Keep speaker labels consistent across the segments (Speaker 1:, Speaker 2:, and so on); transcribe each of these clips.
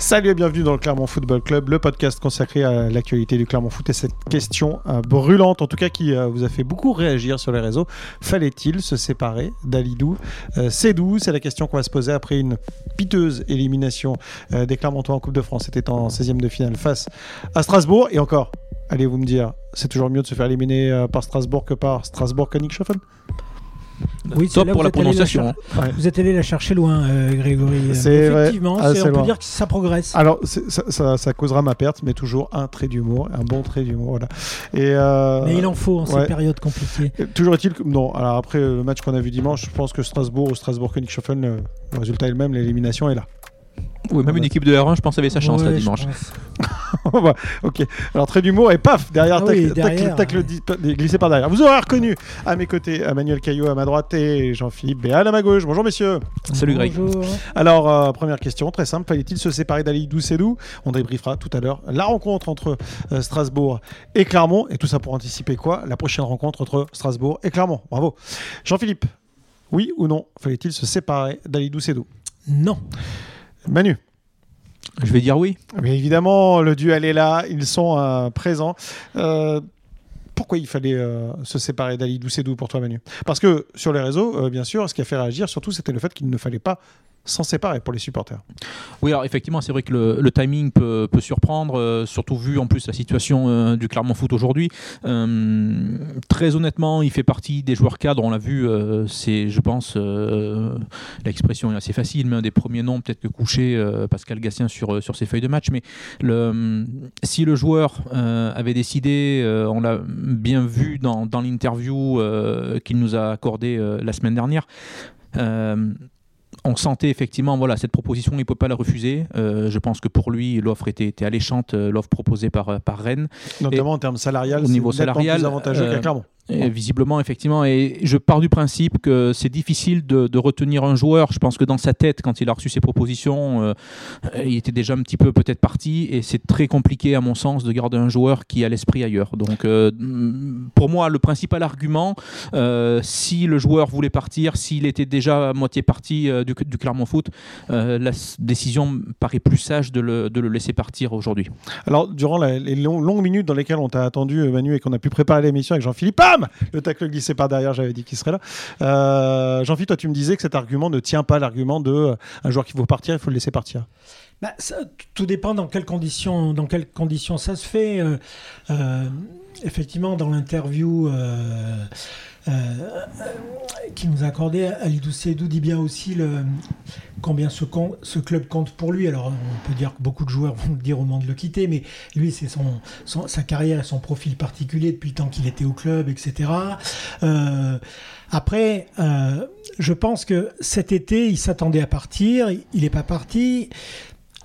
Speaker 1: Salut et bienvenue dans le Clermont Football Club, le podcast consacré à l'actualité du Clermont Foot et cette question euh, brûlante, en tout cas qui euh, vous a fait beaucoup réagir sur les réseaux. Fallait-il se séparer d'Alidou euh, Cédou C'est la question qu'on va se poser après une piteuse élimination euh, des Clermontois en Coupe de France. C'était en 16e de finale face à Strasbourg. Et encore, allez-vous me dire, c'est toujours mieux de se faire éliminer par Strasbourg que par Strasbourg-Königshofen
Speaker 2: Oui,
Speaker 3: Top pour la prononciation.
Speaker 2: cher-
Speaker 1: Ouais.
Speaker 2: Vous êtes allé la chercher loin, euh, Grégory.
Speaker 1: C'est vrai.
Speaker 2: Effectivement,
Speaker 1: Ah,
Speaker 2: c'est-
Speaker 1: c'est
Speaker 2: on
Speaker 1: loin.
Speaker 2: peut dire que ça progresse.
Speaker 1: Alors, ça, ça- ça causera ma perte, mais toujours un trait d'humour, un bon trait d'humour. Voilà. Et euh,
Speaker 2: Mais il en faut en
Speaker 1: ouais.
Speaker 2: ces périodes compliquées.
Speaker 1: Et Toujours est-il que. Non, alors après euh, le match qu'on a vu dimanche, je pense que Strasbourg ou Strasbourg-Königshofen, le résultat est le même, l'élimination est là.
Speaker 3: Oui, même une équipe de R1, je pense, avait sa chance là
Speaker 2: Ouais, je
Speaker 3: dimanche.
Speaker 1: ok, alors trait d'humour et paf, derrière,
Speaker 2: Ah
Speaker 1: tacle,
Speaker 2: oui, ouais.
Speaker 1: di- glissé par derrière. Vous aurez reconnu à mes côtés Emmanuel Caillot à ma droite et Jean-Philippe Béal à ma gauche. Bonjour messieurs.
Speaker 3: Salut Greg.
Speaker 2: Bonjour.
Speaker 1: Alors, euh, première question, très simple. Fallait-il se séparer d'Ali Doucedou? On débriefera tout à l'heure la rencontre entre euh, Strasbourg et Clermont. Et tout ça pour anticiper quoi? La prochaine rencontre entre Strasbourg et Clermont. Bravo. Jean-Philippe, oui ou non Fallait-il se séparer d'Ali Doucedou?
Speaker 2: Non.
Speaker 1: Manu
Speaker 3: Je vais dire oui.
Speaker 1: Mais évidemment, le duel est là, ils sont euh, présents. Euh, pourquoi il fallait euh, se séparer d'Ali Doucedou pour toi, Manu? Parce que sur les réseaux, bien sûr, ce qui a fait réagir, surtout, c'était le fait qu'il ne fallait pas s'en séparer pour les supporters.
Speaker 3: Oui, alors effectivement, c'est vrai que le, timing peut, surprendre, euh, surtout vu en plus la situation euh, du Clermont Foot aujourd'hui. Euh, très honnêtement, il fait partie des joueurs cadres, on l'a vu, c'est, je pense, l'expression est assez facile, mais un des premiers noms, peut-être que couché euh, Pascal Gassien sur, ses feuilles de match. Mais si le joueur avait décidé, on l'a bien vu dans, dans l'interview qu'il nous a accordée la semaine dernière, on sentait effectivement voilà cette proposition il ne peut pas la refuser Euh, je pense que pour lui l'offre était, était alléchante euh, l'offre proposée par, par Rennes
Speaker 1: Notamment en termes salarial,
Speaker 3: Au niveau salarial,
Speaker 1: plus avantageux
Speaker 3: euh,
Speaker 1: qu'à Clermont.
Speaker 3: Visiblement, effectivement, et je pars du principe que c'est difficile de, retenir un joueur. Je pense que dans sa tête, quand il a reçu ses propositions, euh, il était déjà un petit peu peut-être parti, et c'est très compliqué, à mon sens, de garder un joueur qui a l'esprit ailleurs. Donc, euh, pour moi, le principal argument, euh, si le joueur voulait partir, s'il était déjà à moitié parti du, Clermont Foot, la décision paraît plus sage de le, de le laisser partir aujourd'hui.
Speaker 1: Alors, durant les long- longues minutes dans lesquelles on t'a attendu, Manu, et qu'on a pu préparer l'émission avec Jean-Philippe, Le tacle glissé par derrière, j'avais dit qu'il serait là. Euh, Jean-Philippe, toi, tu me disais que cet argument ne tient pas l'argument de euh, un joueur qui veut partir, il faut le laisser partir.
Speaker 2: Bah, tout dépend dans quelles conditions, dans quelles conditions ça se fait. Euh, euh, effectivement, dans l'interview qui nous a accordé, Alidou Seydou dit bien aussi combien ce, club compte pour lui. Alors, on peut dire que beaucoup de joueurs vont dire au moment de le quitter, mais lui, c'est sa carrière et son profil particulier depuis le temps qu'il était au club, etc. Euh, après, euh, je pense que cet été, il s'attendait à partir. Il n'est pas parti.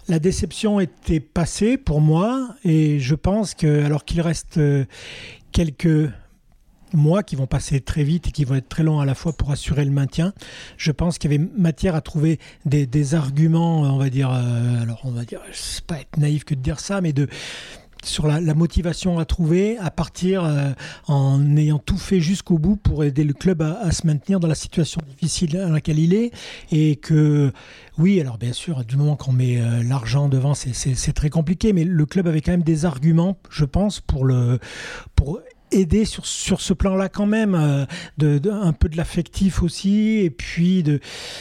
Speaker 2: La déception était passée pour moi et je pense que alors qu'il reste euh, quelques mois qui vont passer très vite et qui vont être très longs à la fois pour assurer le maintien, je pense qu'il y avait matière à trouver des, arguments, on va dire, euh, alors on va dire, c'est pas être naïf que de dire ça, mais de sur la, motivation à trouver à partir euh, en ayant tout fait jusqu'au bout pour aider le club à, se maintenir dans la situation difficile dans laquelle il est. Et que oui alors bien sûr du moment qu'on met euh, l'argent devant c'est très compliqué mais le club avait quand même des arguments je pense pour le pour aider sur, sur ce plan-là quand même, euh, de, de- un peu de l'affectif aussi, et puis de,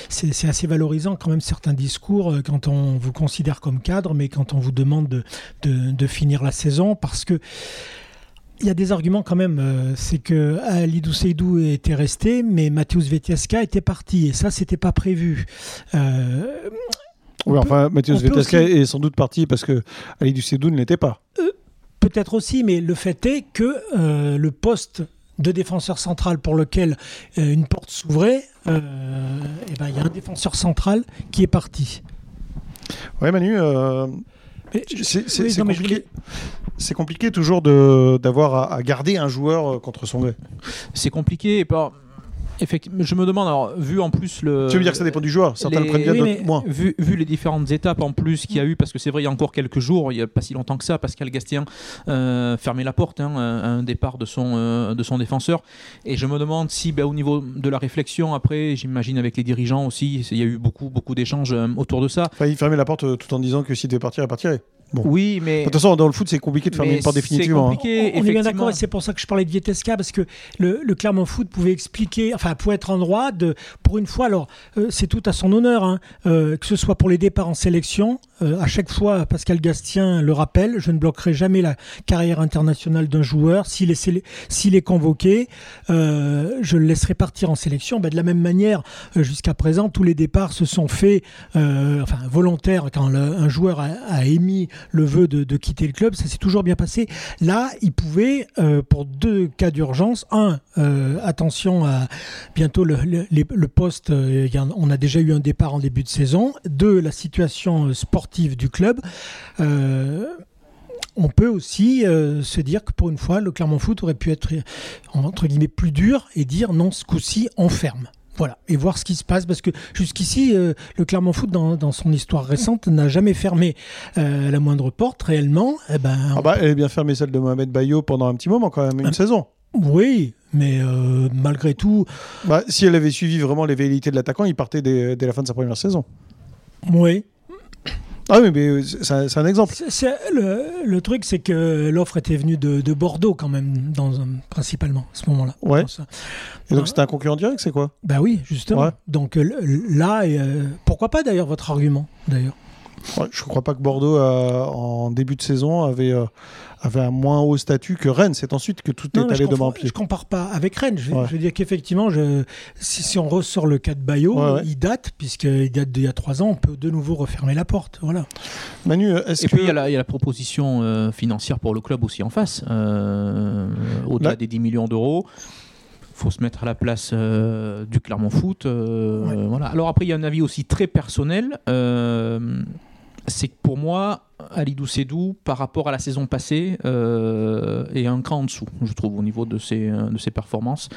Speaker 2: c'est, c'est assez valorisant quand même certains discours euh, quand on vous considère comme cadre, mais quand on vous demande de, de, de finir la saison, parce que il y a des arguments quand même, euh, c'est que Alidou Seydou était resté, mais Mateusz Vetieska était parti, et ça c'était pas prévu. Euh,
Speaker 1: Oui, enfin,
Speaker 2: peut
Speaker 1: Sveteska
Speaker 2: aussi-
Speaker 1: est sans doute parti parce que Ali Ducedou ne l'était pas.
Speaker 2: Peut-être aussi, mais le fait est que euh, le poste de défenseur central pour lequel euh, une porte s'ouvrait, euh, eh ben, il y a un défenseur central qui est parti.
Speaker 1: Ouais, Manu, euh, c'est
Speaker 2: oui,
Speaker 1: compliqué.
Speaker 2: voulais-
Speaker 1: C'est compliqué toujours de- d'avoir à, à garder un joueur contre son gré.
Speaker 3: c'est compliqué. et par- Effectivement, je me demande, alors, vu en plus le.
Speaker 1: Tu veux dire que ça dépend du joueur Certains
Speaker 3: les-
Speaker 1: le prennent bien,
Speaker 2: oui,
Speaker 1: d'autres moins.
Speaker 3: Vu, vu les différentes étapes en plus qu'il y a eu, parce que c'est vrai, il y a encore quelques jours, il n'y a pas si longtemps que ça, Pascal Gastien euh, fermait la porte hein, à un départ de son, euh, de son défenseur. Et je me demande si, ben, au niveau de la réflexion, après, j'imagine avec les dirigeants aussi, il y a eu beaucoup, beaucoup d'échanges euh, autour de ça.
Speaker 1: Enfin, il fermait la porte euh, tout en disant que s'il devait partir, il partirait. Bon.
Speaker 3: Oui, mais.
Speaker 1: De toute façon, dans le foot, c'est compliqué de fermer une porte
Speaker 3: c'est
Speaker 1: définitivement. hein.
Speaker 3: compliqué,
Speaker 2: On est bien d'accord, et c'est pour ça que je parlais de Vietesca, parce que le, le Clermont Foot pouvait expliquer, enfin, pouvait être en droit de, pour une fois, alors, euh, c'est tout à son honneur, hein, euh, que ce soit pour les départs en sélection, euh, à chaque fois, Pascal Gastien le rappelle, je ne bloquerai jamais la carrière internationale d'un joueur. S'il est, s'il est convoqué, euh, je le laisserai partir en sélection. Ben, de la même manière, jusqu'à présent, tous les départs se sont faits, euh, enfin, volontaires, quand le- un joueur a, a émis le vœu de, quitter le club, ça s'est toujours bien passé. Là, il pouvait, euh, pour deux cas d'urgence, un, euh, attention à bientôt le, poste, euh, on a déjà eu un départ en début de saison. Deux, la situation sportive du club. On peut aussi se dire que pour une fois, le Clermont Foot aurait pu être entre guillemets plus dur et dire non, ce coup-ci, on ferme. Voilà, et voir ce qui se passe, parce que jusqu'ici, euh, le Clermont Foot, dans, dans son histoire récente, n'a jamais fermé euh, la moindre porte réellement. Eh ben,
Speaker 1: Ah bah, elle est bien fermée celle de Mohamed Bayo pendant un petit moment quand même, une
Speaker 2: Ah.
Speaker 1: saison.
Speaker 2: Oui, mais euh, malgré tout,
Speaker 1: Bah, si elle avait suivi vraiment les velléités de l'attaquant, il partait dès, dès la fin de sa première saison.
Speaker 2: oui.
Speaker 1: Ah oui, mais euh, c'est un, exemple.
Speaker 2: Le, le truc, c'est que l'offre était venue de, de Bordeaux quand même, dans, principalement, à ce moment-là.
Speaker 1: Ouais. Et donc c'était un concurrent direct, c'est quoi?
Speaker 2: Bah oui, justement.
Speaker 1: Ouais.
Speaker 2: Donc euh, là, euh, pourquoi pas d'ailleurs votre argument, d'ailleurs?
Speaker 1: Ouais, Je crois pas que Bordeaux, euh, en début de saison, avait, euh, avait un moins haut statut que Rennes. C'est ensuite que tout
Speaker 2: Non,
Speaker 1: est allé
Speaker 2: je,
Speaker 1: de main en
Speaker 2: compare,
Speaker 1: pied.
Speaker 2: je compare pas avec Rennes. Je,
Speaker 1: Ouais.
Speaker 2: je veux dire qu'effectivement, si, si on ressort le cas de Bayo,
Speaker 1: Ouais, ouais.
Speaker 2: il date, puisqu'il date d'il y a trois ans, on peut de nouveau refermer la porte. Voilà.
Speaker 1: Manu, est-ce
Speaker 3: Et
Speaker 1: que...
Speaker 3: puis il y, a la- il y a la proposition euh, financière pour le club aussi en face, euh, au-delà
Speaker 1: Là-
Speaker 3: des 10 millions d'euros. faut se mettre à la place euh, du Clermont Foot. euh,
Speaker 2: Ouais.
Speaker 3: voilà. Alors après, il y a un avis aussi très personnel. euh, c'est que pour moi, Alidou Sedou, par rapport à la saison passée, euh, est un cran en dessous, je trouve, au niveau de ses, euh, de ses performances.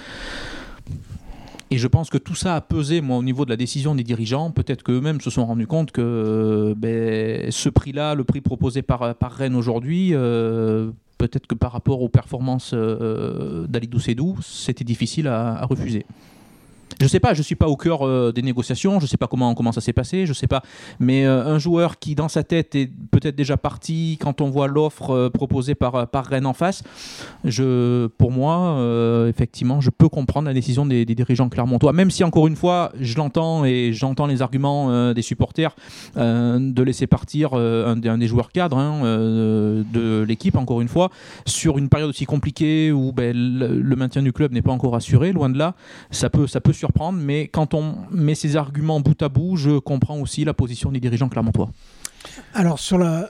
Speaker 3: Et je pense que tout ça a pesé, moi, au niveau de la décision des dirigeants. Peut-être qu'eux-mêmes se sont rendus compte que ben, ce prix-là, le prix proposé par, Rennes aujourd'hui, euh, peut-être que par rapport aux performances euh, d'Alidou c'était difficile à refuser. Je sais pas, je suis pas au cœur euh, des négociations, je sais pas comment, comment ça s'est passé, je sais pas. Mais euh, un joueur qui, dans sa tête, est peut-être déjà parti quand on voit l'offre euh, proposée par, par Rennes en face, je, pour moi, effectivement, je peux comprendre la décision des, des dirigeants clermontois, même si, encore une fois, je l'entends et j'entends les arguments des supporters de laisser partir un, des- joueurs cadres hein, de l'équipe, encore une fois, sur une période aussi compliquée où ben, le, le maintien du club n'est pas encore assuré, loin de là, ça peut, ça peut surprendre, mais quand on met ces arguments bout à bout, je comprends aussi la position des dirigeants clermontois.
Speaker 2: Alors sur la,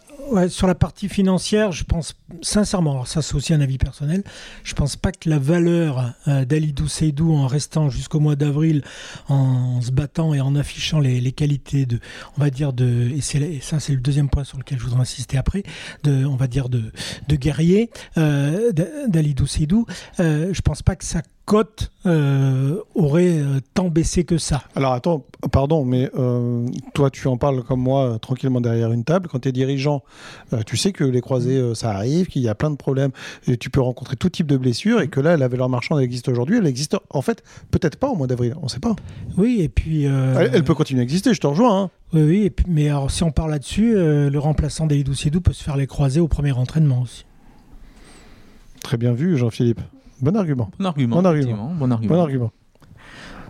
Speaker 2: sur la partie financière, je pense sincèrement, alors ça c'est aussi un avis personnel, je pense pas que la valeur euh, d'Alidou Seydou en restant jusqu'au mois d'avril, en se battant et en affichant les, les qualités de, on va dire de, et, ça c'est le deuxième point sur lequel je voudrais insister après, de, on va dire de, de guerrier euh, d'Alidou Seydou, euh, je pense pas que sa cote euh, aurait euh, tant baissé que ça.
Speaker 1: Alors attends, pardon, mais euh, toi tu en parles comme moi, tranquillement derrière une table. Quand tu es dirigeant, euh, tu sais que les croisés, ça arrive, qu'il y a plein de problèmes, et tu peux rencontrer tout type de blessures, et que là, la valeur marchande elle existe aujourd'hui, elle existe en fait peut-être pas au mois d'avril, on sait pas.
Speaker 2: Oui, et puis...
Speaker 1: Elle, elle peut continuer à exister, je te rejoins. hein.
Speaker 2: Oui, oui, et puis- mais alors si on parle là-dessus, le remplaçant d'Elidou Siedou peut se faire les croisés au premier entraînement aussi.
Speaker 1: Très bien vu, Jean-Philippe. Bon argument.
Speaker 3: Bon argument.
Speaker 1: Bon argument.
Speaker 3: Bon argument.
Speaker 1: Bon argument.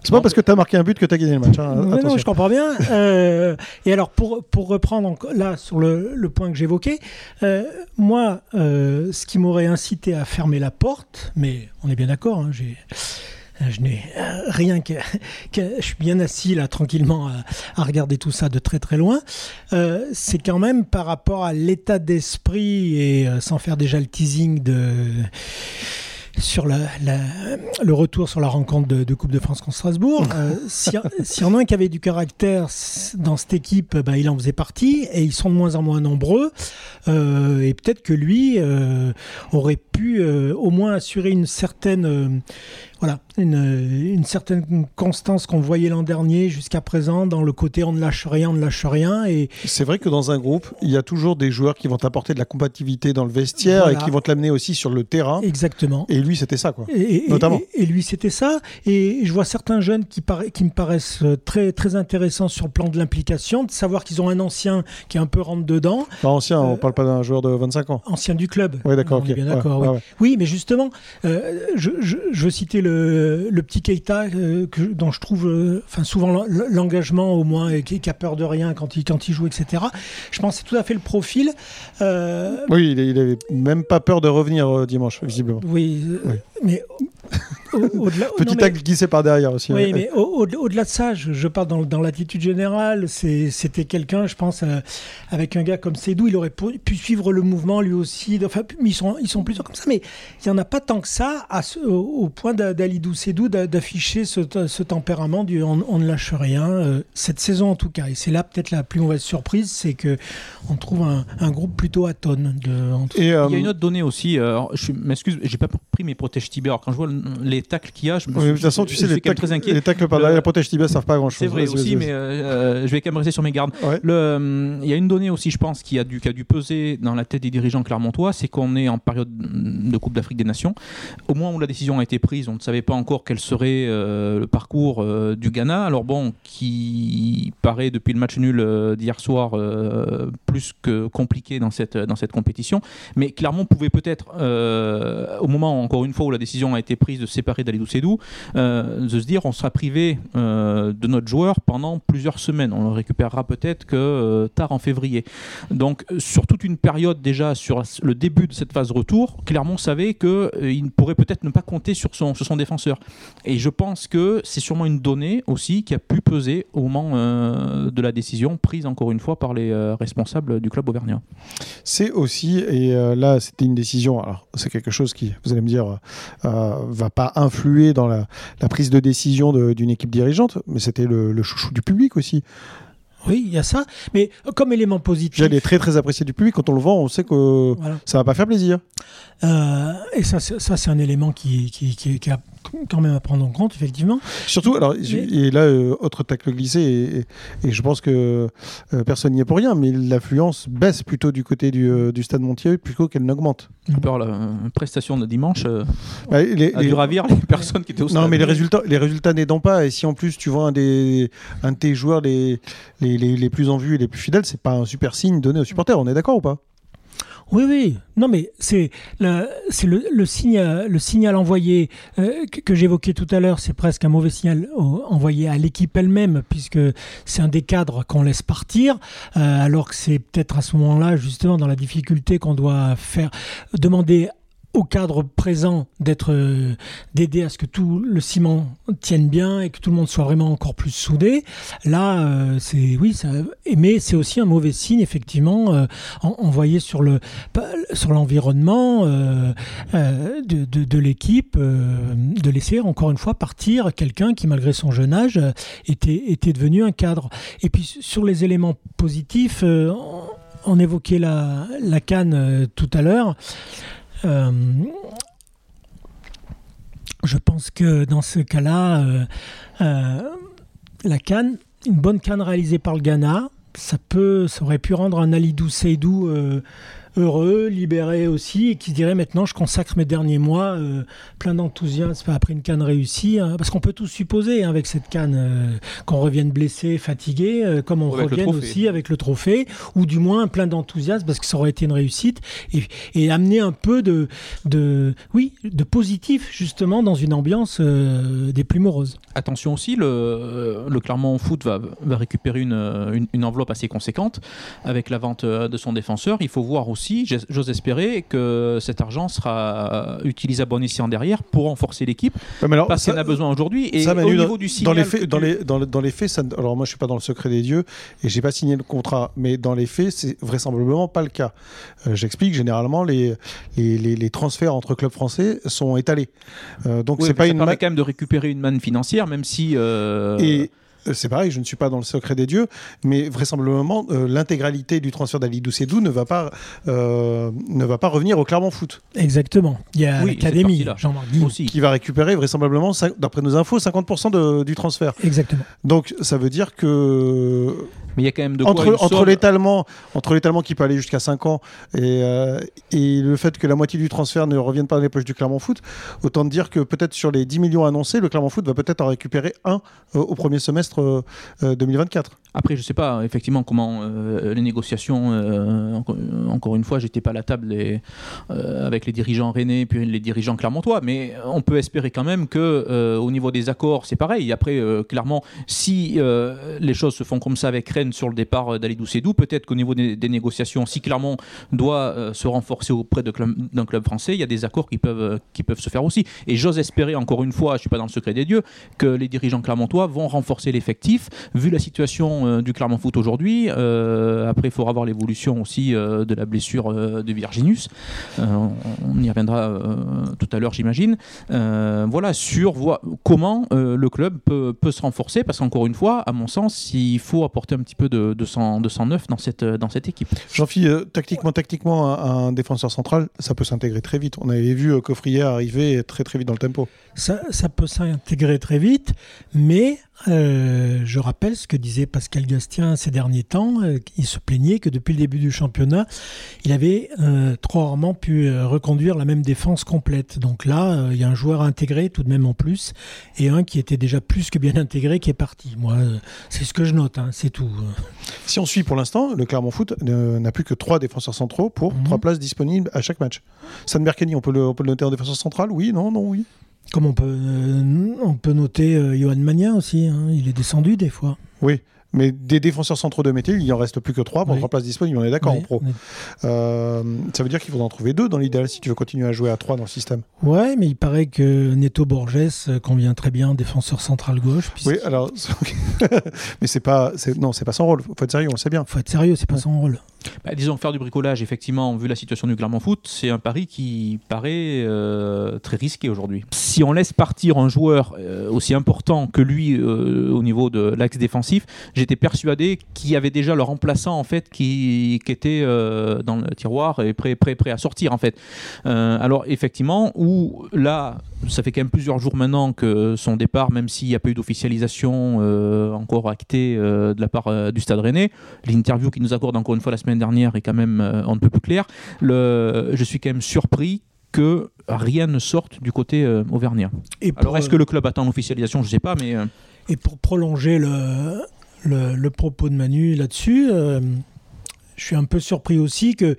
Speaker 1: C'est pas parce que tu as marqué un but que tu as gagné le match. hein.
Speaker 2: Non, je comprends bien. Euh, et alors, pour, pour reprendre là sur le, le point que j'évoquais, euh, moi, euh, ce qui m'aurait incité à fermer la porte, mais on est bien d'accord, hein, j'ai. Je n'ai rien que, que- Je suis bien assis là tranquillement à, à regarder tout ça de très très loin. Euh, c'est quand même par rapport à l'état d'esprit et euh, sans faire déjà le teasing de sur la, la- le retour sur la rencontre de, de Coupe de France contre Strasbourg. Euh, S'il s'il y en a un qui avait du caractère dans cette équipe, bah, il en faisait partie et ils sont de moins en moins nombreux. Euh, et peut-être que lui euh, aurait pu euh, au moins assurer une certaine, euh, voilà, une, une certaine constance qu'on voyait l'an dernier jusqu'à présent dans le côté on ne lâche rien, on ne lâche rien. Et
Speaker 1: c'est vrai que dans un groupe, il y a toujours des joueurs qui vont apporter de la compatibilité dans le vestiaire
Speaker 2: Voilà.
Speaker 1: et qui vont te l'amener aussi sur le terrain.
Speaker 2: exactement.
Speaker 1: Et lui, c'était ça, quoi.
Speaker 2: Et, et-
Speaker 1: Notamment.
Speaker 2: et- et lui, c'était ça. Et je vois certains jeunes qui, paraît- qui me paraissent très, très intéressants sur le plan de l'implication, de savoir qu'ils ont un ancien qui est un peu rentre dedans,
Speaker 1: Enfin, ancien, on
Speaker 2: Euh,
Speaker 1: parle pas d'un joueur de 25 ans.
Speaker 2: ancien du club.
Speaker 1: Oui, d'accord,
Speaker 2: On est bien d'accord,
Speaker 1: ouais,
Speaker 2: oui.
Speaker 1: ouais.
Speaker 2: Oui, mais justement, euh, je, je, je veux citer le, le petit Keita, euh, que, dont je trouve euh, enfin, souvent l'en- l'engagement au moins, et qui, qui a peur de rien quand il, quand il joue, etc. Je pense que c'est tout à fait le profil. Euh,
Speaker 1: Oui, il, il avait même pas peur de revenir dimanche, visiblement.
Speaker 2: oui,
Speaker 1: Oui.
Speaker 2: mais au-delà.
Speaker 1: Petit
Speaker 2: non, mais-
Speaker 1: tacle glissé par derrière aussi.
Speaker 2: Oui, mais au- au- au-delà de ça, je, je parle dans, dans l'attitude générale. c'est- C'était quelqu'un, je pense, euh, avec un gars comme Sédou, il aurait pu, pu suivre le mouvement lui aussi. Enfin, ils sont, ils sont plutôt comme ça, mais il n'y en a pas tant que ça à ce- au, au point d'a- d'Alidou Sédou d'a- d'afficher ce, ce tempérament du on, on ne lâche rien, euh, cette saison en tout cas. Et c'est là peut-être la plus mauvaise surprise, c'est que on trouve un, un groupe plutôt atone. De,
Speaker 1: euh,
Speaker 3: Il y a une autre donnée aussi. euh, je m'excuse, j'ai pas pris mes protèges. Alors quand je vois le- les tacles qu'il y a, je me
Speaker 1: oui,
Speaker 3: suis-
Speaker 1: de toute façon, tu
Speaker 3: je
Speaker 1: sais,
Speaker 3: suis
Speaker 1: les tacles,
Speaker 3: très inquiet.
Speaker 1: les tacles par derrière la protège tibia servent pas grand chose.
Speaker 3: C'est vrai aussi, mais euh, je vais quand même rester sur mes gardes. Il y a une donnée aussi, je pense, qui a, dû, qui a dû peser dans la tête des dirigeants clermontois, c'est qu'on est en période de Coupe d'Afrique des Nations. Au moment où la décision a été prise, on ne savait pas encore quel serait euh, le parcours euh, du Ghana. Alors bon, qui paraît depuis le match nul euh, d'hier soir plus que compliqué dans cette, dans cette compétition. Mais Clermont pouvait peut-être, au moment encore une fois où la décision a été prise de séparer Dalidou euh, de se dire on sera privé euh, de notre joueur pendant plusieurs semaines. On le récupérera peut-être que euh, tard en février. Donc euh, sur toute une période déjà, sur le début de cette phase retour, Clermont savait qu'il pourrait peut-être ne pas compter sur son, sur son défenseur. Et je pense que c'est sûrement une donnée aussi qui a pu peser au moment de la décision prise encore une fois par les responsables du club auvergnat.
Speaker 1: C'est aussi, et là c'était une décision, alors c'est quelque chose qui, vous allez me dire, va pas influer dans la, la prise de décision d'une équipe dirigeante, mais c'était le, le chouchou du public aussi.
Speaker 2: Oui, il y a ça. Mais comme élément positif.
Speaker 1: Il est très très apprécié du public, quand on le vend, on sait que
Speaker 2: Voilà.
Speaker 1: ça va pas faire plaisir.
Speaker 2: Euh, et ça, c'est- ça c'est un élément qui, qui, qui, qui a quand même à prendre en compte, effectivement.
Speaker 1: Surtout, alors,
Speaker 2: Mais-
Speaker 1: et là, euh, autre tacle glissé, et, et- et je pense que euh, personne n'y est pour rien, mais l'affluence baisse plutôt du côté du, euh, du stade Montier plutôt qu'elle n'augmente.
Speaker 3: Alors, la euh, prestation de dimanche euh,
Speaker 1: Bah, les-
Speaker 3: a
Speaker 1: les-
Speaker 3: dû ravir les personnes qui étaient au stade.
Speaker 1: Non, mais les résultats, les résultats n'aidant pas, et si en plus tu vois un, des, un de tes joueurs les, les, les, les plus en vue et les plus fidèles, c'est pas un super signe donné aux supporters, on est d'accord ou pas?
Speaker 2: Oui, oui. Non, mais c'est le, signal envoyé euh, que, que j'évoquais tout à l'heure. C'est presque un mauvais signal au- envoyé à l'équipe elle-même, puisque c'est un des cadres qu'on laisse partir, euh, alors que c'est peut-être à ce moment-là, justement, dans la difficulté qu'on doit faire demander au cadre présent d'être euh, d'aider à ce que tout le ciment tienne bien et que tout le monde soit vraiment encore plus soudé. Là, euh, c'est oui, ça, mais c'est aussi un mauvais signe effectivement euh, en- envoyé sur le sur l'environnement de, l'équipe de laisser encore une fois partir quelqu'un qui malgré son jeune âge était était devenu un cadre. Et puis sur les éléments positifs, on, évoquait la canne tout à l'heure. Euh, je pense que dans ce cas-là, euh, euh, la canne, une bonne canne réalisée par le Ghana, ça peut, ça aurait pu rendre un Alidou Seydou heureux, libéré aussi, et qui dirait maintenant je consacre mes derniers mois euh, plein d'enthousiasme après une canne réussie, hein, parce qu'on peut tous supposer hein, avec cette canne euh, qu'on revienne blessé, fatigué, euh, comme on
Speaker 3: avec
Speaker 2: revienne aussi avec le trophée, ou du moins plein d'enthousiasme parce que ça aurait été une réussite, et, et amener un peu de, de, oui, de positif justement dans une ambiance euh, des plus moroses.
Speaker 3: Attention aussi, le, le Clermont Foot va, va récupérer une, une, une enveloppe assez conséquente avec la vente de son défenseur. Il faut voir aussi, j'ose espérer, que cet argent sera utilisé à bon escient derrière pour renforcer l'équipe
Speaker 1: Ouais,
Speaker 3: parce en a besoin aujourd'hui. Et
Speaker 1: ça,
Speaker 3: au
Speaker 1: Manu,
Speaker 3: niveau
Speaker 1: dans,
Speaker 3: du
Speaker 1: dans
Speaker 3: signal
Speaker 1: les
Speaker 3: que
Speaker 1: faits,
Speaker 3: tu-
Speaker 1: dans les, dans, le- dans les faits, ça ne- alors moi je suis pas dans le secret des dieux et j'ai pas signé le contrat, mais dans les faits, c'est vraisemblablement pas le cas. Euh, J'explique, généralement les, les, les- les transferts entre clubs français sont étalés, Euh, donc
Speaker 3: Oui,
Speaker 1: c'est pas
Speaker 3: ça
Speaker 1: une
Speaker 3: permet quand même de récupérer une manne financière, même si. euh,
Speaker 1: et euh, c'est pareil, je ne suis pas dans le secret des dieux, mais vraisemblablement, euh, l'intégralité du transfert d'Ali Doucedou ne va pas euh, ne va pas revenir au Clermont Foot.
Speaker 2: Exactement. Il y a
Speaker 3: Oui,
Speaker 2: l'académie. Jean-Marc.
Speaker 3: Aussi.
Speaker 1: Qui va récupérer vraisemblablement, d'après nos infos, 50% de- du transfert.
Speaker 2: Exactement.
Speaker 1: Donc ça veut dire que
Speaker 3: Mais il y a quand même de quoi
Speaker 1: entre, l'étalement entre l'étalement qui peut aller jusqu'à 5 ans et, euh, et le fait que la moitié du transfert ne revienne pas dans les poches du Clermont Foot, autant dire que peut-être sur les 10 millions annoncés, le Clermont Foot va peut-être en récupérer un euh, au premier semestre euh, euh, 2024.
Speaker 3: Après, je sais pas effectivement comment euh, les négociations. euh, encore, encore une fois, j'étais pas à la table euh, avec les dirigeants rennais puis les dirigeants clermontois, mais on peut espérer quand même que euh, au niveau des accords, c'est pareil. Après, euh, clairement, si euh, les choses se font comme ça avec Rennes sur le départ d'Alidou Sedou, peut-être qu'au niveau des, négociations, si Clermont doit euh, se renforcer auprès d'un club français, il y a des accords qui peuvent euh, qui peuvent se faire aussi. Et j'ose espérer encore une fois, je suis pas dans le secret des dieux, que les dirigeants clermontois vont renforcer l'effectif vu la situation euh, du Clermont Foot aujourd'hui. euh, après, il faudra voir l'évolution aussi euh, de la blessure euh, de Virginus. Euh, on, on y reviendra euh, tout à l'heure, j'imagine. Euh, voilà, sur comment euh, le club peut, peut se renforcer, parce qu'encore une fois, à mon sens, il faut apporter un petit peu de, de, sang, de sang neuf dans cette, dans cette équipe.
Speaker 1: Jean-Philippe, euh, tactiquement, tactiquement, un, un défenseur central, ça peut s'intégrer très vite. On avait vu euh, Coffrier arriver très très vite dans le tempo.
Speaker 2: Ça, ça peut s'intégrer très vite, mais euh, je rappelle ce que disait Pascal Gastien ces derniers temps. euh, il se plaignait que depuis le début du championnat, il avait euh, trop rarement pu euh, reconduire la même défense complète. Donc là, il y a un joueur intégré tout de même en plus, et un qui était déjà plus que bien intégré qui est parti. Moi, c'est ce que je note, hein, c'est tout.
Speaker 1: Si on suit pour l'instant, le Clermont Foot n'a plus que trois défenseurs centraux pour
Speaker 2: Mhm.
Speaker 1: trois places disponibles à chaque match. San Berkeni, on peut le, on peut le noter en défenseur central? Oui, non, non, oui.
Speaker 2: Comme on peut, euh, on peut noter euh, Johan Magnin aussi, hein, il est descendu des fois.
Speaker 1: Oui. Mais des défenseurs centraux de métier, il en reste plus que trois pour
Speaker 2: Oui.
Speaker 1: trois places disponibles. On est d'accord
Speaker 2: Oui,
Speaker 1: en pro.
Speaker 2: oui.
Speaker 1: Euh, ça veut dire qu'il faudra en trouver deux dans l'idéal si tu veux continuer à jouer à trois dans le système.
Speaker 2: Ouais, mais il paraît que Neto Borges convient très bien défenseur central gauche. puisque-
Speaker 1: Oui, alors, mais c'est pas, c'est- non, c'est pas son rôle. Faut être sérieux, on le sait bien.
Speaker 2: Faut être sérieux, c'est pas son rôle.
Speaker 3: Bah, disons faire du bricolage, effectivement, vu la situation du Clermont Foot, c'est un pari qui paraît euh, très risqué aujourd'hui. Si on laisse partir un joueur euh, aussi important que lui euh, au niveau de l'axe défensif, j'étais persuadé qu'il y avait déjà le remplaçant en fait qui, qui était dans le tiroir et prêt, prêt, prêt à sortir en fait. Alors effectivement, où là, ça fait quand même plusieurs jours maintenant que son départ, même s'il n'y a pas eu d'officialisation encore actée de la part du Stade Rennais, l'interview qu'il nous accorde encore une fois la semaine dernière est quand même euh, un peu plus claire. Le, je suis quand même surpris que rien ne sorte du côté euh, auvergnat.
Speaker 2: Et
Speaker 3: Alors est-ce que le club attend l'officialisation? Je ne sais pas, mais euh,
Speaker 2: et pour prolonger le, le, le propos de Manu là-dessus, euh, je suis un peu surpris aussi que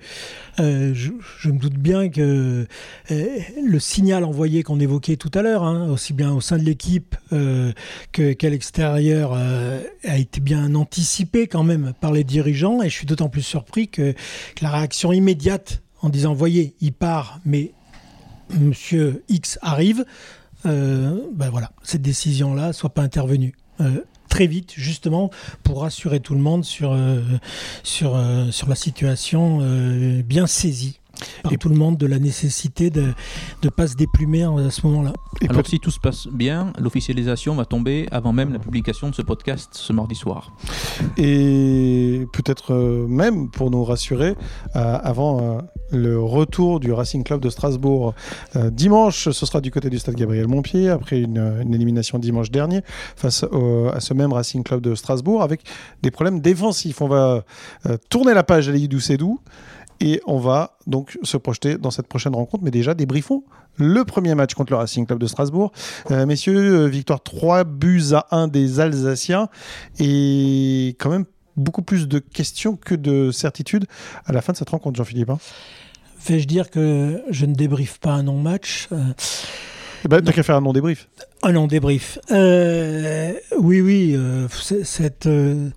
Speaker 2: euh, je, me doute bien que euh, le signal envoyé qu'on évoquait tout à l'heure, hein, aussi bien au sein de l'équipe euh, qu'à l'extérieur, a été bien anticipé quand même par les dirigeants. Et je suis d'autant plus surpris que, la réaction immédiate en disant voyez, il part, mais Monsieur X arrive. ben voilà, cette décision-là soit pas intervenue. Très vite, justement, pour rassurer tout le monde sur, euh, sur, euh, sur la situation euh, bien saisie par
Speaker 1: Et-
Speaker 2: tout le monde de la nécessité de ne pas se déplumer à ce moment-là.
Speaker 1: Et
Speaker 3: alors si tout se passe bien, l'officialisation va tomber avant même la publication de ce podcast ce mardi soir.
Speaker 1: Et peut-être euh, même pour nous rassurer, euh, avant euh, le retour du Racing Club de Strasbourg euh, dimanche, ce sera du côté du stade Gabriel Montpied, après une, une élimination dimanche dernier face au- à ce même Racing Club de Strasbourg, avec des problèmes défensifs. On va euh, tourner la page à l'Idou Sédou et on va donc se projeter dans cette prochaine rencontre, mais déjà débriefons le premier match contre le Racing Club de Strasbourg. Euh, messieurs, euh, victoire 3 buts à 1 des Alsaciens et quand même beaucoup plus de questions que de certitudes à la fin de cette rencontre, Jean-Philippe. hein.
Speaker 2: Vais-je dire que je ne débriefe pas un non-match Euh,
Speaker 1: Eh ben, T'as qu'à faire un non-débrief.
Speaker 2: Un non-débrief. Euh, oui, oui, euh, cette, euh,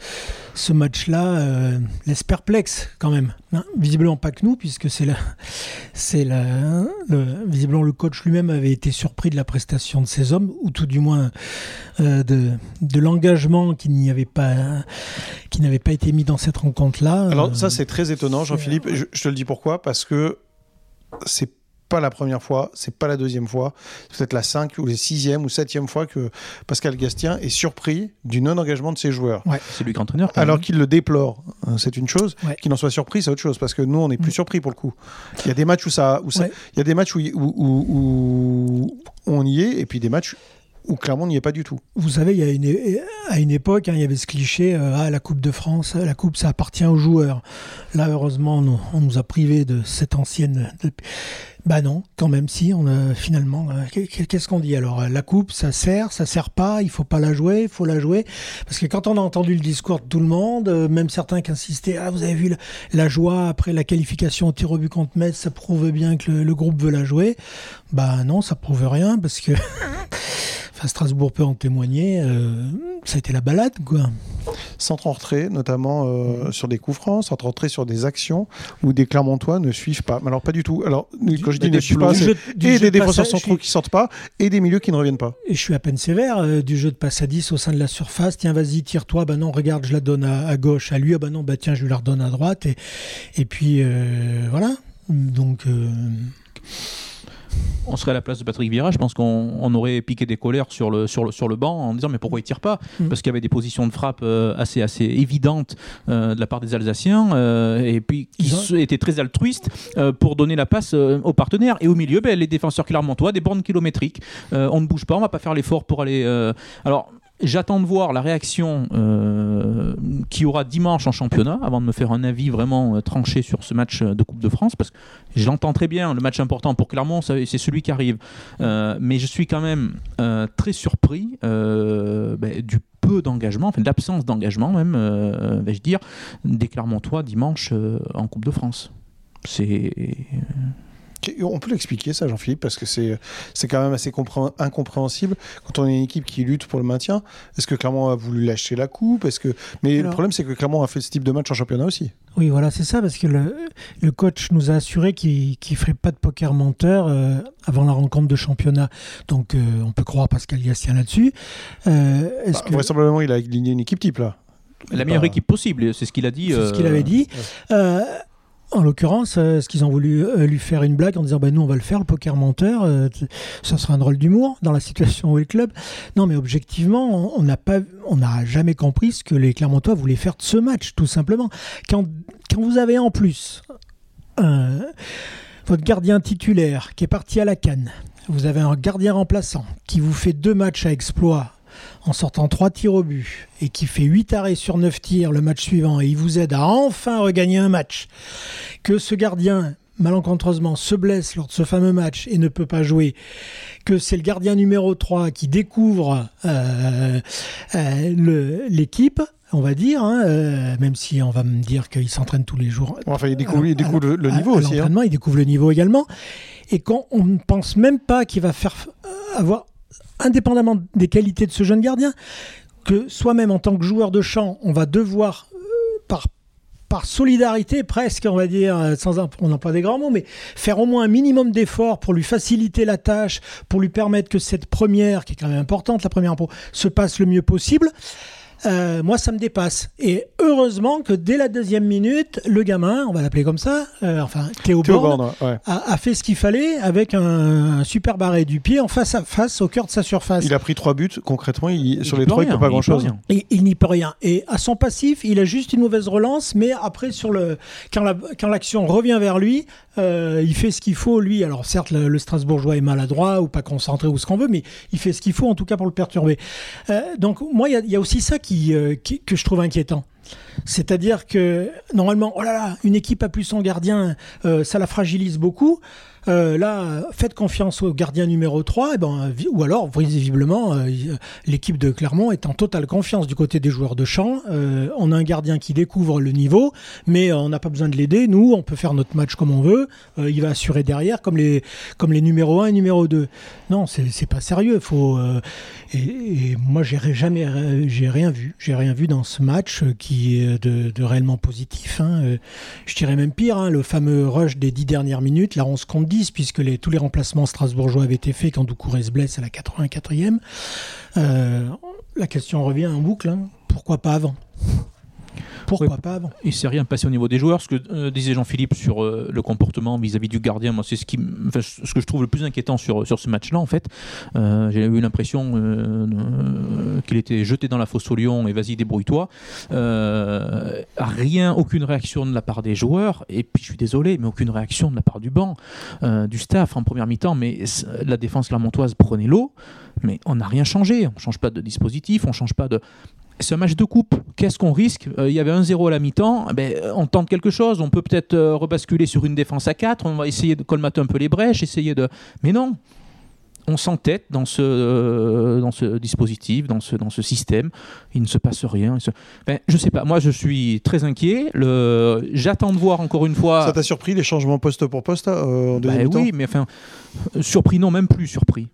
Speaker 2: ce match-là euh, laisse perplexe quand même. hein. Visiblement pas que nous, puisque c'est la, c'est la, hein, le, visiblement le coach lui-même avait été surpris de la prestation de ces hommes, ou tout du moins euh, de, de l'engagement qui n'y avait pas, qui n'avait pas été mis dans cette rencontre-là.
Speaker 1: Alors
Speaker 2: Euh,
Speaker 1: ça, c'est très étonnant, Jean-Philippe. Je, je te le dis pourquoi? Parce que c'est pas la première fois, c'est pas la deuxième fois, c'est peut-être la cinquième ou la sixième ou septième fois que Pascal Gastien est surpris du non-engagement de ses joueurs.
Speaker 3: C'est lui qui entraîneur.
Speaker 1: Alors qu'il le déplore, hein, c'est une chose. Qu'il en soit surpris, c'est autre chose, parce que nous, on est plus mm. surpris pour le coup. Il y a des matchs où ça, où il y a des matchs où, où on y est, et puis des matchs où clairement on n'y est pas du tout.
Speaker 2: Vous savez, il y a une, à une époque, hein, il y avait ce cliché euh, ah, la Coupe de France, la Coupe, ça appartient aux joueurs. Là, heureusement, on nous a privés de cette ancienne. Bah non, quand même, si. On a finalement. Euh, qu'est-ce qu'on dit alors La Coupe, ça sert, ça sert pas. Il faut pas la jouer, il faut la jouer. Parce que quand on a entendu le discours de tout le monde, euh, même certains qui insistaient ah vous avez vu la, joie après la qualification au tir au but contre Metz, ça prouve bien que le, le groupe veut la jouer. Bah non, ça prouve rien parce que. Strasbourg peut en témoigner, euh, ça a été la balade, quoi.
Speaker 1: Centre en retrait, notamment euh, sur des coups francs, centre en retrait sur des actions où des Clermontois ne suivent pas. Mais alors, pas du tout. Alors, quand je dis ne suivent pas, c'est et des défenseurs centraux qui sortent pas et des milieux qui ne reviennent pas.
Speaker 2: Et je suis à peine sévère euh, du jeu de passe à 10 au sein de la surface. Tiens, vas-y, tire-toi. Bah non, regarde, je la donne à, gauche à lui. Ah bah non, bah tiens, je lui la redonne à droite. Et, et puis, voilà. Donc
Speaker 3: on serait à la place de Patrick Vieira, je pense qu'on aurait piqué des colères sur le, sur le, sur le banc en disant mais pourquoi il tire pas? Mm. Parce qu'il y avait des positions de frappe euh, assez, assez évidentes euh, de la part des Alsaciens euh, et puis qui étaient très altruistes pour donner la passe aux partenaires. Et au milieu, ben, les défenseurs clermontois, des bornes kilométriques. on ne bouge pas, on va pas faire l'effort pour aller. alors J'attends de voir la réaction euh, qui aura dimanche en championnat avant de me faire un avis vraiment euh, tranché sur ce match de Coupe de France parce que je l'entends très bien. Le match important pour Clermont, c'est celui qui arrive. Euh, mais je suis quand même très surpris ben, du peu d'engagement, enfin de l'absence d'engagement même, vais-je dire, des Clermontois dimanche en Coupe de France. C'est
Speaker 1: on peut l'expliquer ça, Jean-Philippe, parce que c'est c'est quand même assez incompréhensible quand on est une équipe qui lutte pour le maintien. Est-ce que Clermont a voulu lâcher la coupe? Est-ce que mais le problème c'est que Clermont a fait ce type de match en championnat aussi.
Speaker 2: Oui, voilà, c'est ça, parce que le, le, coach nous a assuré qu'il ne ferait pas de poker menteur euh, avant la rencontre de championnat. Donc, euh, on peut croire Pascal Gastien là-dessus.
Speaker 1: Euh, bah, que... Vraisemblablement, il a aligné une équipe type là.
Speaker 3: La meilleure équipe possible, c'est ce qu'il a dit.
Speaker 2: C'est ce qu'il avait dit. En l'occurrence, euh, est-ce qu'ils ont voulu euh, lui faire une blague en disant bah, nous on va le faire, le poker menteur, euh, ça sera un drôle d'humour dans la situation où est le club Non, mais objectivement, on n'a jamais compris ce que les Clermontois voulaient faire de ce match, tout simplement. Quand, quand vous avez en plus votre gardien titulaire qui est parti à la canne, vous avez un gardien remplaçant qui vous fait deux matchs à exploit en sortant 3 tirs au but et qui fait 8 arrêts sur 9 tirs le match suivant et il vous aide à enfin regagner un match, que ce gardien malencontreusement se blesse lors de ce fameux match et ne peut pas jouer, que c'est le gardien numéro 3 qui découvre euh, euh, l'équipe, on va dire, hein, euh, même si on va me dire qu'il s'entraîne tous les jours.
Speaker 1: Enfin, il découvre, il découvre le, niveau aussi.
Speaker 2: Hein. Il découvre le niveau également. Et quand on ne pense même pas qu'il va faire avoir indépendamment des qualités de ce jeune gardien, que soi-même en tant que joueur de champ, on va devoir, euh, par, par solidarité presque, on va dire, euh, sans on n'emploie des grands mots, mais faire au moins un minimum d'efforts pour lui faciliter la tâche, pour lui permettre que cette première, qui est quand même importante, la première impôt, se passe le mieux possible. Euh, moi, ça me dépasse. Et heureusement que dès la deuxième minute, le gamin, on va l'appeler comme ça, euh, enfin Théo, Borne, a, fait ce qu'il fallait avec un, super barré du pied en face à face au cœur de sa surface.
Speaker 1: Il a pris trois buts. Concrètement, sur les trois, il ne peut pas grand-chose.
Speaker 2: Il, n'y peut rien. Et à son passif, il a juste une mauvaise relance, mais après, sur le, quand l'action revient vers lui, euh, il fait ce qu'il faut, lui. Alors certes, le, Strasbourgeois est maladroit ou pas concentré ou ce qu'on veut, mais il fait ce qu'il faut en tout cas pour le perturber. donc moi, il y, y, a aussi ça qui euh, que je trouve inquiétant. C'est-à-dire que normalement, oh là là, une équipe à plus son gardien, euh, ça la fragilise beaucoup. Euh, là, faites confiance au gardien numéro 3, et eh ben, ou alors, visiblement, euh, l'équipe de Clermont est en totale confiance du côté des joueurs de champ. Euh, on a un gardien qui découvre le niveau, mais on n'a pas besoin de l'aider. Nous, on peut faire notre match comme on veut. il va assurer derrière, comme les, comme les 1 et numéro 2. Non, c'est pas sérieux. Faut, et, moi, j'ai jamais rien vu. J'ai rien vu dans ce match qui est de, réellement positif. Hein. Je dirais même pire, hein, le fameux rush des dix dernières minutes. Là, on se compte puisque tous les remplacements strasbourgeois avaient été faits quand Doucouré se blesse à la 84e. Euh, la question revient en boucle, hein. pourquoi pas avant? Pourquoi
Speaker 3: Oui.
Speaker 2: pas avant
Speaker 3: Il s'est rien passé au niveau des joueurs. Ce que euh, disait Jean-Philippe sur euh, le comportement vis-à-vis du gardien, moi, c'est ce, qui, m- enfin, ce que je trouve le plus inquiétant sur, sur ce match-là, en fait. Euh, J'ai eu l'impression qu'il était jeté dans la fosse au lion et vas-y, débrouille-toi. Rien, aucune réaction de la part des joueurs. Et puis, je suis désolé, mais aucune réaction de la part du banc, du staff en première mi-temps. Mais la défense lamontoise prenait l'eau, mais on n'a rien changé. On ne change pas de dispositif, on ne change pas de. C'est un match de coupe. Qu'est-ce qu'on risque Euh, Il y avait un 0 à la mi-temps. Eh Ben, euh, on tente quelque chose. On peut peut-être euh, rebasculer sur une défense à 4. On va essayer de colmater un peu les brèches. Essayer de. Mais non. On s'entête dans ce, euh, dans ce dispositif, dans ce, dans ce système. Il ne se passe rien. Se- Ben, je sais pas. Moi, je suis très inquiet. Le... J'attends de voir encore une fois.
Speaker 1: Ça t'a surpris les changements poste pour poste euh, en
Speaker 3: Bah
Speaker 1: deuxième mi-temps?
Speaker 3: oui, mais enfin, surpris, non, même plus surpris.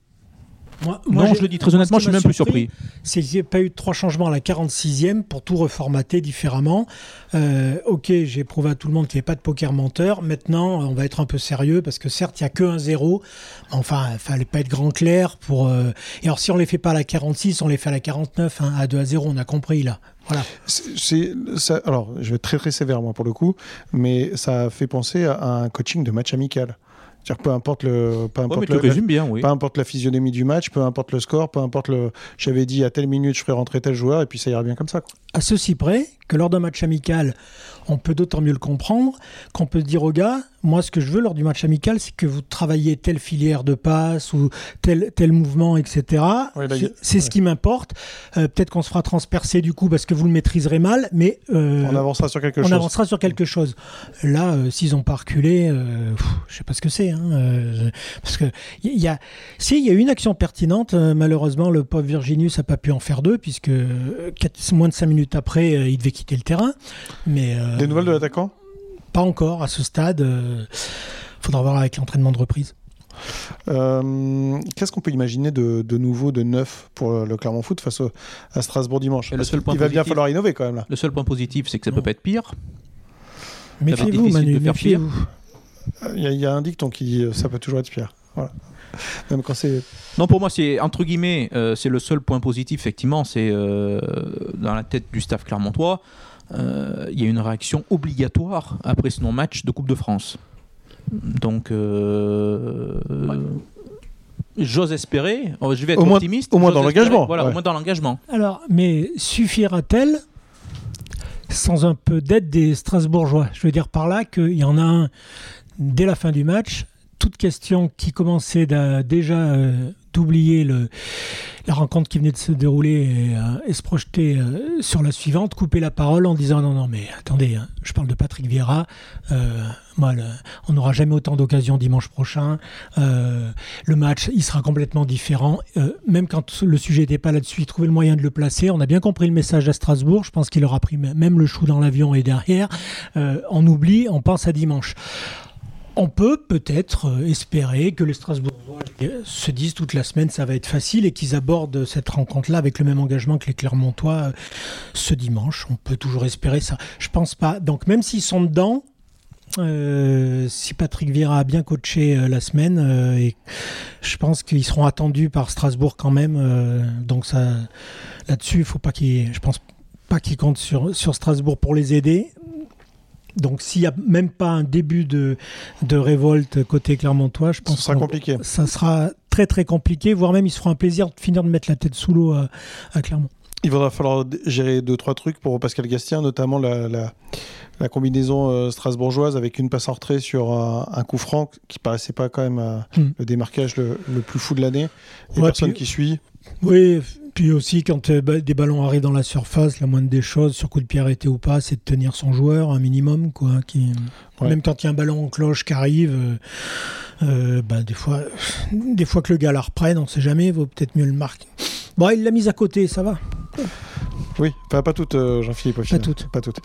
Speaker 2: Moi,
Speaker 3: non, je le dis très honnêtement, je suis même plus surpris.
Speaker 2: c'est qu'il n'y a pas eu de trois changements à la 46e pour tout reformater différemment. Euh, ok, j'ai prouvé à tout le monde qu'il n'y avait pas de poker menteur. Maintenant, on va être un peu sérieux parce que certes, il n'y a que un 0. Mais enfin, il fallait pas être grand clair pour. euh, Et alors, si on les fait pas à la 46, on les fait à la 49, hein, à 2 à 0, on a compris là. Voilà.
Speaker 1: C'est- alors, je vais être très très sévère moi pour le coup, mais ça fait penser à un coaching de match amical. C'est-à-dire peu importe le, peu importe le-
Speaker 3: le bien, oui.
Speaker 1: peu importe la physionomie du match, peu importe le score, peu importe le. J'avais dit à telle minute je ferai rentrer tel joueur et puis ça ira bien comme ça. quoi.
Speaker 2: À ceci près que lors d'un match amical, on peut d'autant mieux le comprendre qu'on peut dire aux gars, moi ce que je veux lors du match amical, c'est que vous travaillez telle filière de passe ou tel, tel mouvement, etc.
Speaker 1: A-
Speaker 2: C'est- ce qui m'importe. Euh, Peut-être qu'on se fera transpercer du coup parce que vous le maîtriserez mal, mais euh,
Speaker 1: On avancera sur quelque
Speaker 2: on
Speaker 1: chose.
Speaker 2: avancera sur quelque chose. Là, euh, s'ils ont pas reculé, euh, pff, je sais pas ce que c'est. Hein, euh, parce que il y a, si il y a une action pertinente, euh, malheureusement le pauvre Virginius a pas pu en faire deux puisque euh, quatre- moins de cinq minutes après, euh, il devait quitter le terrain. Mais euh,
Speaker 1: Des nouvelles de l'attaquant?
Speaker 2: Pas encore à ce stade. euh, faudra voir avec l'entraînement de reprise.
Speaker 1: Euh, Qu'est-ce qu'on peut imaginer de, de nouveau, de neuf pour le Clermont Foot face au- à Strasbourg dimanche?
Speaker 3: Le seul point
Speaker 1: va bien falloir innover quand même là.
Speaker 3: Le seul point positif, c'est que ça
Speaker 2: Non.
Speaker 3: peut pas être pire.
Speaker 2: Méfiez-vous, Manu.
Speaker 3: de faire pire.
Speaker 2: Méfiez-vous.
Speaker 1: Il y, a- il y a un dicton qui dit euh, ça peut toujours être pire. Voilà. Même quand c'est.
Speaker 3: Non, pour moi, c'est entre guillemets, euh, c'est le seul point positif, effectivement, c'est euh, dans la tête du staff clermontois. Euh, Il y a une réaction obligatoire après ce non-match de Coupe de France. Donc, euh, j'ose espérer, oh, je vais être
Speaker 1: Au moins-
Speaker 3: optimiste.
Speaker 1: au moins dans l'engagement,
Speaker 3: Voilà,
Speaker 1: ouais.
Speaker 3: au moins dans l'engagement.
Speaker 2: Alors, mais suffira-t-elle sans un peu d'aide des Strasbourgeois? Je veux dire par là qu'il y en a un dès la fin du match. Toute question qui commençait déjà euh, d'oublier la rencontre qui venait de se dérouler et, euh, se projeter euh, sur la suivante, couper la parole en disant non, non, mais attendez, hein, je parle de Patrick Vieira. euh, on n'aura jamais autant d'occasions dimanche prochain. Le match, il sera complètement différent. Même quand le sujet n'était pas là-dessus, il trouvait le moyen de le placer. On a bien compris le message à Strasbourg. Je pense qu'il aura pris même le chou dans l'avion et derrière. On oublie, on pense à dimanche. On peut peut-être euh, espérer que les Strasbourgeois euh, se disent toute la semaine ça va être facile et qu'ils abordent cette rencontre-là avec le même engagement que les Clermontois euh, ce dimanche. On peut toujours espérer ça. Je pense pas. Donc même s'ils sont dedans, si Patrick Vieira a bien coaché la semaine, et je pense qu'ils seront attendus par Strasbourg quand même. donc là-dessus, il faut pas qu'ils, je pense pas qu'ils comptent sur Strasbourg pour les aider. Donc s'il n'y a même pas un début de, de révolte côté Clermontois, je pense
Speaker 1: Ce sera
Speaker 2: qu'on-
Speaker 1: compliqué.
Speaker 2: ça sera très très compliqué, voire même ils se feront un plaisir de finir de mettre la tête sous l'eau à, à Clermont.
Speaker 1: Il va falloir gérer deux trois trucs pour Pascal Gastien, notamment la, la, la combinaison euh, strasbourgeoise avec une passe en retrait sur un, un coup franc qui paraissait pas quand même euh,
Speaker 2: Hmm.
Speaker 1: le démarquage le, le plus fou de l'année. Et
Speaker 2: Ouais,
Speaker 1: personne
Speaker 2: puis-
Speaker 1: qui suit.
Speaker 2: Oui, puis aussi quand euh, des ballons arrivent dans la surface, la moindre des choses, sur coup de pied arrêté ou pas, c'est de tenir son joueur un minimum. Quoi, qui...
Speaker 1: Ouais.
Speaker 2: Même quand il y a un ballon en cloche qui arrive, euh, euh, bah, des, fois, des fois que le gars la reprenne, on sait jamais, il vaut peut-être mieux le marquer. Bon, il l'a mise à côté, ça va.
Speaker 1: Oui, enfin, pas toutes, euh, Jean-Philippe. final.
Speaker 2: toutes.
Speaker 1: Pas toutes.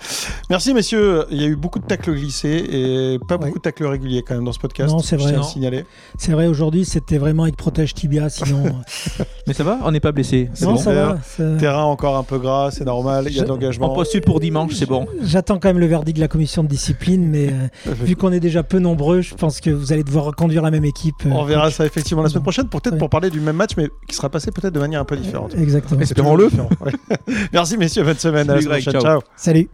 Speaker 1: Merci, messieurs. Il y a eu beaucoup de tacles glissés et pas
Speaker 2: Ouais.
Speaker 1: beaucoup de tacles réguliers quand même dans ce podcast.
Speaker 2: Non, c'est
Speaker 1: Je
Speaker 2: vrai.
Speaker 1: tiens à
Speaker 3: Non.
Speaker 1: le signaler.
Speaker 2: C'est vrai, aujourd'hui, c'était vraiment avec protège tibia, sinon.
Speaker 3: Mais ça va, on n'est pas blessé. C'est
Speaker 2: non,
Speaker 3: bon.
Speaker 2: ça va. ça-
Speaker 1: Terrain encore un peu gras, c'est normal. Il y a de
Speaker 2: Je-
Speaker 3: On
Speaker 1: l'engagement.
Speaker 3: postule pour dimanche, c'est bon.
Speaker 2: J'attends quand même le verdict de la commission de discipline, mais euh, vu qu'on est déjà peu nombreux, je pense que vous allez devoir conduire la même équipe. euh,
Speaker 1: On verra ça effectivement la semaine prochaine, peut-être
Speaker 2: Ouais.
Speaker 1: pour parler du même match, mais qui sera passé peut-être de manière un peu différente.
Speaker 2: Exactement.
Speaker 1: Espérons-le. Merci messieurs, bonne semaine. À la prochaine.
Speaker 3: ciao.
Speaker 1: ciao.
Speaker 2: Salut.